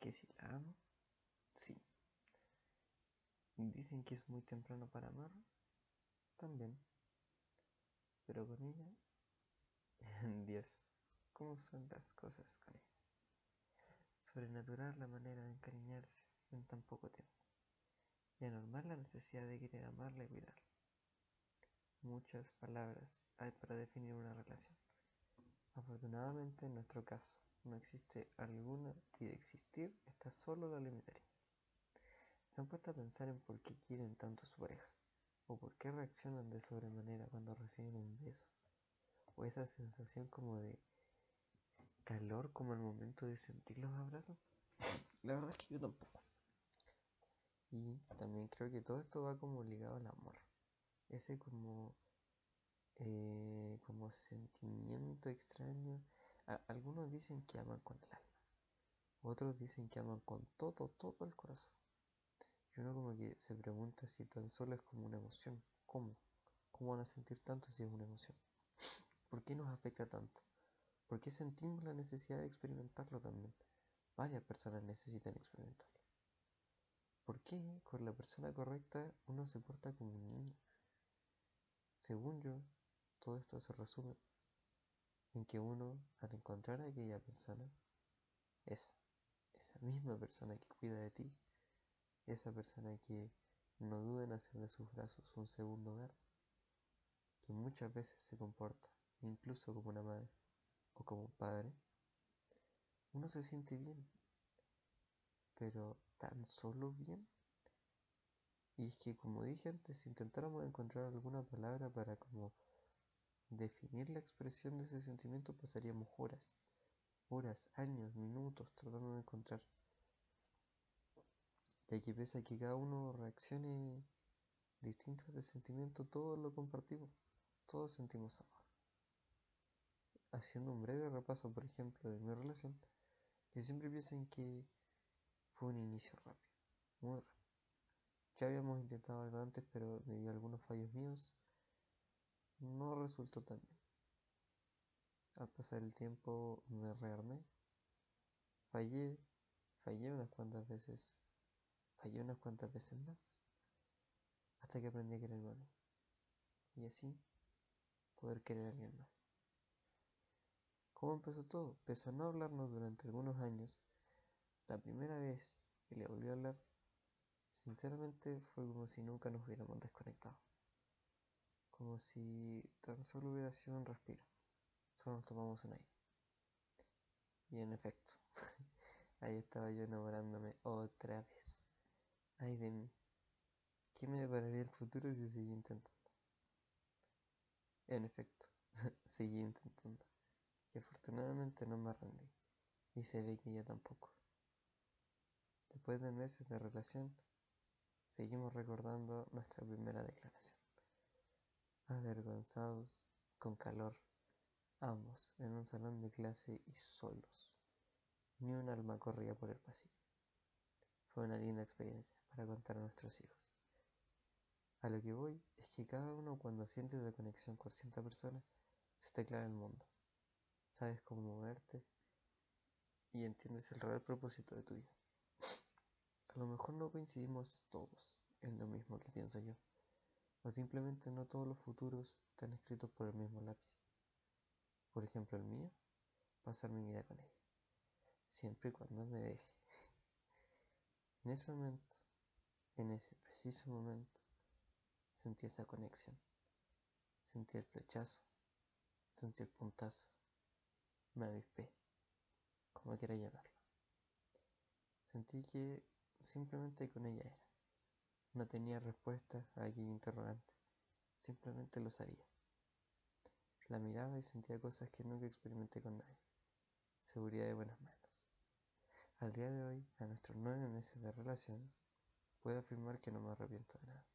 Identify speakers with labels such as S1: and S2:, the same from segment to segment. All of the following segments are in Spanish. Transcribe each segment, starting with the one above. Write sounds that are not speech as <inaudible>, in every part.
S1: ¿Que si la amo? Sí. Dicen que es muy temprano para amar. También. Pero con ella... <laughs> Dios, ¿cómo son las cosas con ella? Sobrenatural la manera de encariñarse en tan poco tiempo. Y anormal la necesidad de querer amarla y cuidarla. Muchas palabras hay para definir una relación. Afortunadamente en nuestro caso no existe alguna y de existir está solo la limitaría. ¿Se han puesto a pensar en por qué quieren tanto a su pareja? ¿O por qué reaccionan de sobremanera cuando reciben un beso? ¿O esa sensación como de calor como el momento de sentir los abrazos? <laughs> La verdad es que yo tampoco. Y también creo que todo esto va como ligado al amor. Ese como, eh, como sentimiento extraño. algunos dicen que aman con el alma. Otros dicen que aman con todo, todo el corazón. Y uno como que se pregunta si tan solo es como una emoción. ¿Cómo? ¿Cómo van a sentir tanto si es una emoción? <laughs> ¿Por qué nos afecta tanto? ¿Por qué sentimos la necesidad de experimentarlo también? Varias personas necesitan experimentarlo. ¿Por qué con la persona correcta uno se porta como un niño? Según yo, todo esto se resume en que uno, al encontrar a aquella persona, esa, esa misma persona que cuida de ti, esa persona que no duda en hacer de sus brazos un segundo hogar, que muchas veces se comporta incluso como una madre o como un padre, uno se siente bien, pero tan solo bien. Y es que como dije antes, intentáramos encontrar alguna palabra para como definir la expresión de ese sentimiento, pasaríamos horas, horas, años, minutos tratando de encontrar ya que pese a que cada uno reaccione distintos de sentimiento, todos lo compartimos, todos sentimos amor. Haciendo un breve repaso, por ejemplo, de mi relación, que siempre pienso en que fue un inicio rápido, muy rápido. Ya habíamos intentado algo antes, pero debido a algunos fallos míos, no resultó tan bien. Al pasar el tiempo me rearmé, fallé, fallé unas cuantas veces Fallé unas cuantas veces más, hasta que aprendí a quererme a mí. Y así poder querer a alguien más. ¿Cómo empezó todo? Empezó a no hablarnos durante algunos años. La primera vez que le volví a hablar, sinceramente fue como si nunca nos hubiéramos desconectado. Como si tan solo hubiera sido un respiro. Solo nos tomamos un aire. Y en efecto, <laughs> ahí estaba yo enamorándome otra vez. Ay de mí. ¿Qué me depararía el futuro si seguí intentando? En efecto, <laughs> seguí intentando. Y afortunadamente no me rendí. Y se ve que ella tampoco. Después de meses de relación, seguimos recordando nuestra primera declaración. Avergonzados, con calor, ambos en un salón de clase y solos. Ni un alma corría por el pasillo. Fue una linda experiencia para contar a nuestros hijos. A lo que voy es que cada uno cuando sientes de conexión con cierta persona, se te aclara el mundo. Sabes cómo moverte y entiendes el real propósito de tu vida. A lo mejor no coincidimos todos en lo mismo que pienso yo, o simplemente no todos los futuros están escritos por el mismo lápiz. Por ejemplo, el mío, pasar mi vida con ella, siempre y cuando me deje. <laughs> En ese momento, en ese preciso momento, sentí esa conexión. Sentí el flechazo, sentí el puntazo. Me avispé, como quiera llamarlo. Sentí que simplemente con ella era. No tenía respuesta a aquel interrogante, simplemente lo sabía. La miraba y sentía cosas que nunca experimenté con nadie. Seguridad de buenas manos. Al día de hoy, a nuestros nueve meses de relación, puedo afirmar que no me arrepiento de nada.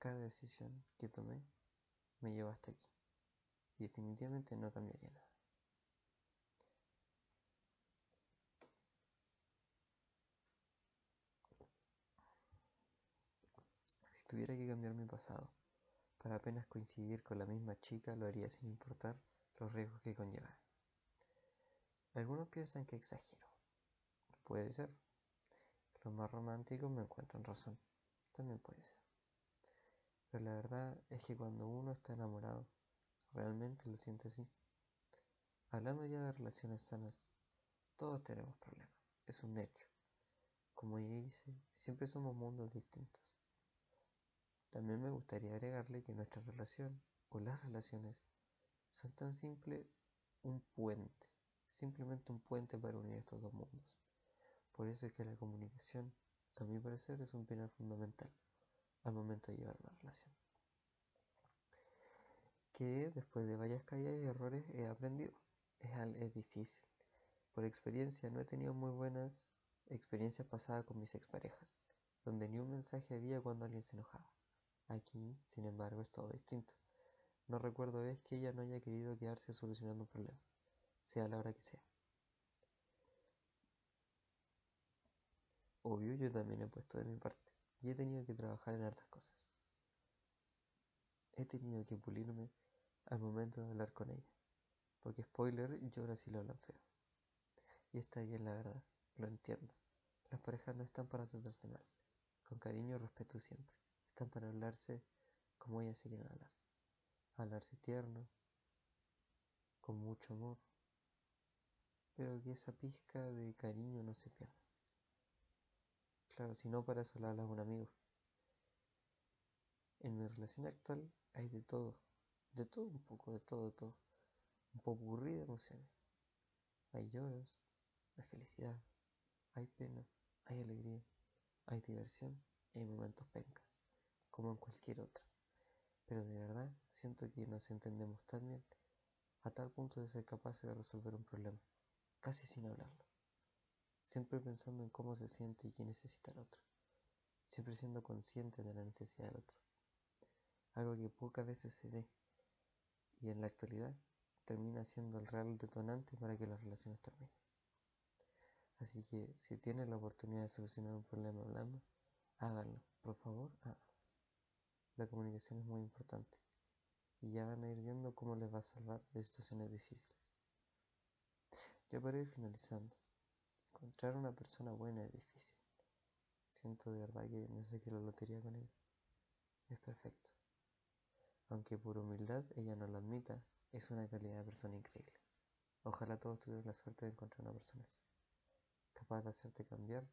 S1: Cada decisión que tomé me llevó hasta aquí. Y definitivamente no cambiaría nada. Tuviera que cambiar mi pasado para apenas coincidir con la misma chica, lo haría sin importar los riesgos que conlleva. Algunos piensan que exagero. Puede ser. Los más románticos me encuentran razón. También puede ser. Pero la verdad es que cuando uno está enamorado, realmente lo siente así. Hablando ya de relaciones sanas, todos tenemos problemas, es un hecho. Como ya hice, siempre somos mundos distintos. También me gustaría agregarle que nuestra relación o las relaciones son tan simple un puente, simplemente un puente para unir estos dos mundos. Por eso es que la comunicación, a mi parecer, es un pilar fundamental al momento de llevar una relación. Que después de varias caídas y errores he aprendido. Es, es difícil. Por experiencia no he tenido muy buenas experiencias pasadas con mis exparejas, donde ni un mensaje había cuando alguien se enojaba. Aquí, sin embargo, es todo distinto. No recuerdo vez que ella no haya querido quedarse solucionando un problema, sea la hora que sea. Obvio, yo también he puesto de mi parte y he tenido que trabajar en hartas cosas. He tenido que pulirme al momento de hablar con ella, porque spoiler, yo ahora sí lo hablan feo. Y está bien la verdad, lo entiendo. Las parejas no están para tratarse mal, con cariño y respeto siempre. Están para hablarse como ellas se quieren hablar. Hablarse tierno, con mucho amor, pero que esa pizca de cariño no se pierda. Claro, si no, para eso le hablas a un amigo. En mi relación actual hay de todo, de todo un poco, de todo, de todo. Un poco de emociones. Hay lloros, hay felicidad, hay pena, hay alegría, hay diversión y hay momentos pencas, como en cualquier otra. Pero de verdad siento que nos entendemos tan bien, a tal punto de ser capaces de resolver un problema, casi sin hablarlo siempre pensando en cómo se siente y qué necesita el otro, siempre siendo consciente de la necesidad del otro, algo que pocas veces se ve y en la actualidad termina siendo el real detonante para que las relaciones terminen. Así que si tienes la oportunidad de solucionar un problema hablando, háganlo, por favor, háganlo. La comunicación es muy importante y ya van a ir viendo cómo les va a salvar de situaciones difíciles. Ya para ir finalizando, Encontrar una persona buena es difícil. Siento de verdad que no sé qué la lotería con ella. Es perfecto. Aunque por humildad ella no lo admita, es una calidad de persona increíble. Ojalá todos tuvieran la suerte de encontrar una persona así, capaz de hacerte cambiar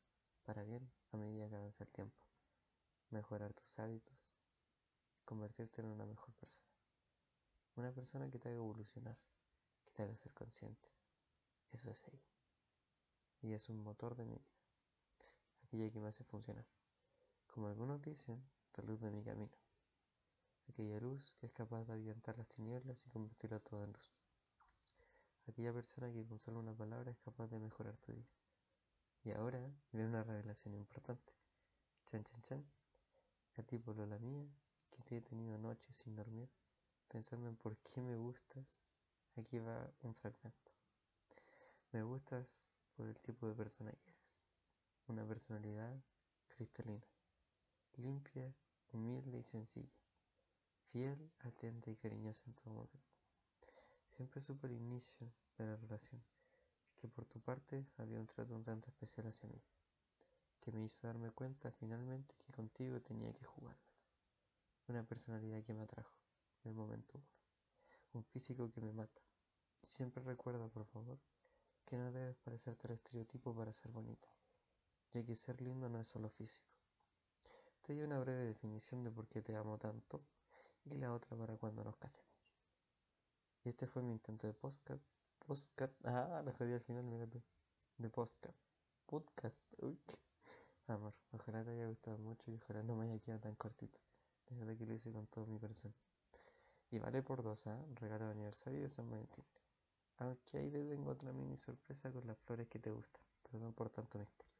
S1: para bien a medida que avanza el tiempo, mejorar tus hábitos, convertirte en una mejor persona. Una persona que te haga evolucionar, que te haga ser consciente. Eso es ella y es un motor de mi vida, aquella que me hace funcionar. Como algunos dicen, la luz de mi camino, aquella luz que es capaz de avientar las tinieblas y convertirla todo en luz. Aquella persona que con solo una palabra es capaz de mejorar tu día. Y ahora viene una revelación importante. Chan, chan, chan. A ti, la mía, he tenido noches sin dormir, pensando en por qué me gustas, aquí va un fragmento. Me gustas por el tipo de persona que eres. Una personalidad cristalina, limpia, humilde y sencilla, fiel, atenta y cariñosa en todo momento. Siempre supe al inicio de la relación que por tu parte había un trato un tanto especial hacia mí, que me hizo darme cuenta finalmente que contigo tenía que jugarme. Una personalidad que me atrajo en el momento uno, un físico que me mata. Y siempre recuerda, por favor, que no debes parecerte al estereotipo para ser bonita, ya que ser lindo no es solo físico. Te doy una breve definición de por qué te amo tanto y la otra para cuando nos casemos. Y este fue mi intento de podcast. Podcast. <laughs> Ah, lo jodí al final, mírate. De podcast. Podcast. Uy. <laughs> Amor, ojalá te haya gustado mucho y ojalá no me haya quedado tan cortito. De verdad que lo hice con todo mi corazón. Y vale por dos, ¿ah? Regalo de aniversario de San Valentín. Aunque ahí te tengo otra mini sorpresa con las flores que te gustan. Perdón por tanto misterio.